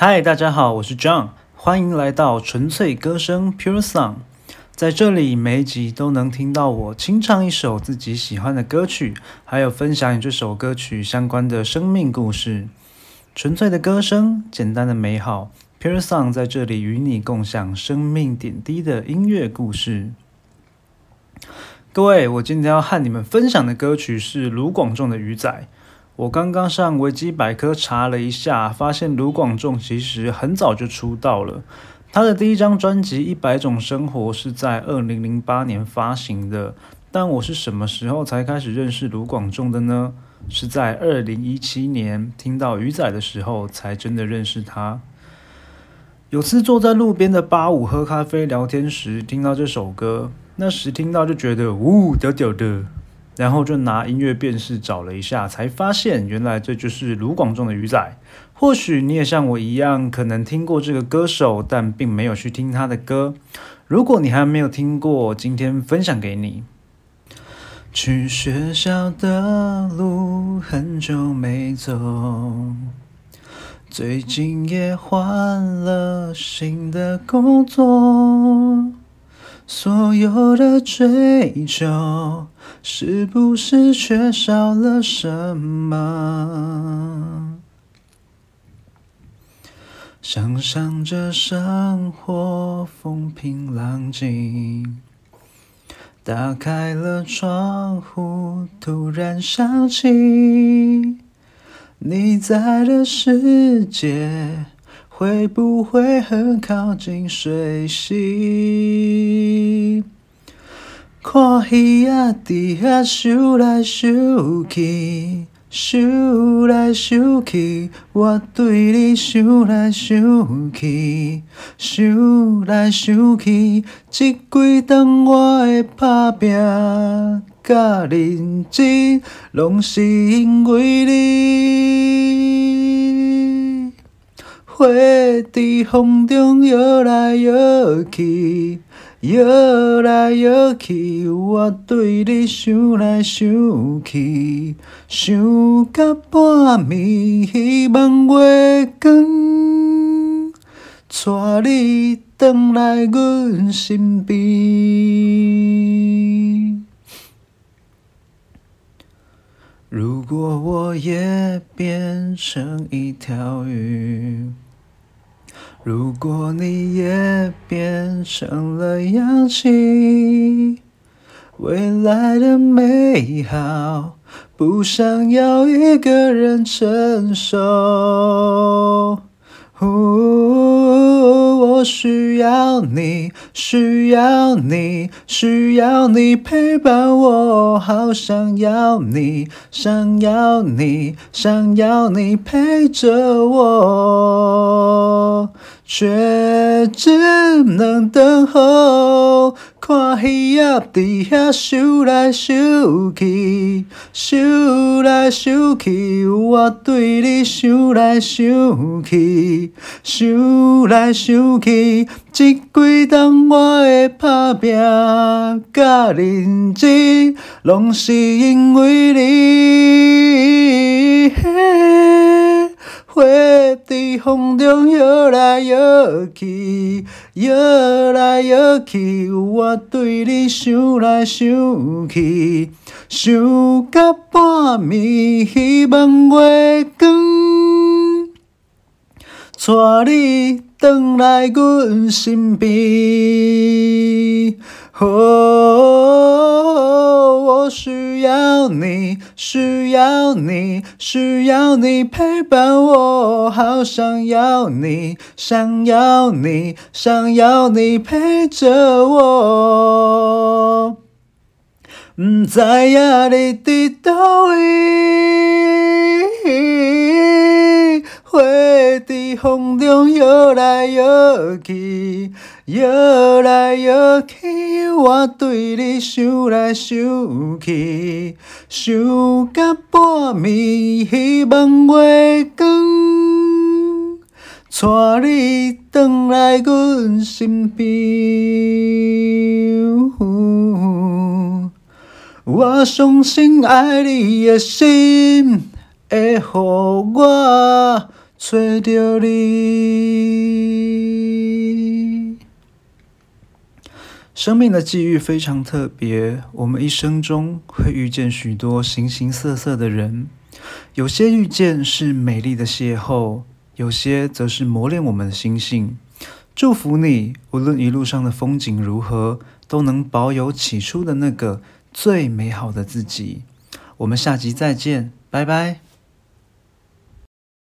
嗨，大家好，我是 John，欢迎来到纯粹歌声 Pure Song。在这里，每一集都能听到我清唱一首自己喜欢的歌曲，还有分享与这首歌曲相关的生命故事。纯粹的歌声，简单的美好，Pure Song 在这里与你共享生命点滴的音乐故事。各位，我今天要和你们分享的歌曲是卢广仲的《鱼仔》。我刚刚上维基百科查了一下，发现卢广仲其实很早就出道了。他的第一张专辑《一百种生活》是在二零零八年发行的。但我是什么时候才开始认识卢广仲的呢？是在二零一七年听到《鱼仔》的时候，才真的认识他。有次坐在路边的八五喝咖啡聊天时，听到这首歌，那时听到就觉得呜屌屌的。然后就拿音乐辨识找了一下，才发现原来这就是卢广仲的鱼仔。或许你也像我一样，可能听过这个歌手，但并没有去听他的歌。如果你还没有听过，今天分享给你。去学校的路很久没走，最近也换了新的工作。所有的追求，是不是缺少了什么？想象着生活风平浪静，打开了窗户，突然想起你在的世界。会不会很靠近水星？看鱼仔伫遐游来游去，游来游去，我对你想来想去，想来想去，这几顿我的打拼甲认真，拢是因为你。花在风中摇来摇去，摇来摇去，我对你想来想去，想到半暝，希望月光带你回来阮身边。如果我也变成一条鱼。如果你也变成了氧气，未来的美好不想要一个人承受。我需要你，需要你，需要你陪伴我，好想要你，想要你，想要你陪着我，却只能等候。看鱼仔伫遐游来游去，游来游去，我对你想来想去，想来想去，这几冬我的打拼甲认真，拢是因为你。花在风中摇来摇去，摇来摇去，我对你想来想去，想到半暝，希望月光带你回来阮身边。需要你，需要你，需要你陪伴我，好想要你，想要你，想要你陪着我。不知影你伫倒位，风中摇来摇去。摇来摇去，我对你想来想去，想到半暝，希望月光带你回来阮身边。我相信爱你的心会予我找着你。生命的际遇非常特别，我们一生中会遇见许多形形色色的人，有些遇见是美丽的邂逅，有些则是磨练我们的心性。祝福你，无论一路上的风景如何，都能保有起初的那个最美好的自己。我们下集再见，拜拜。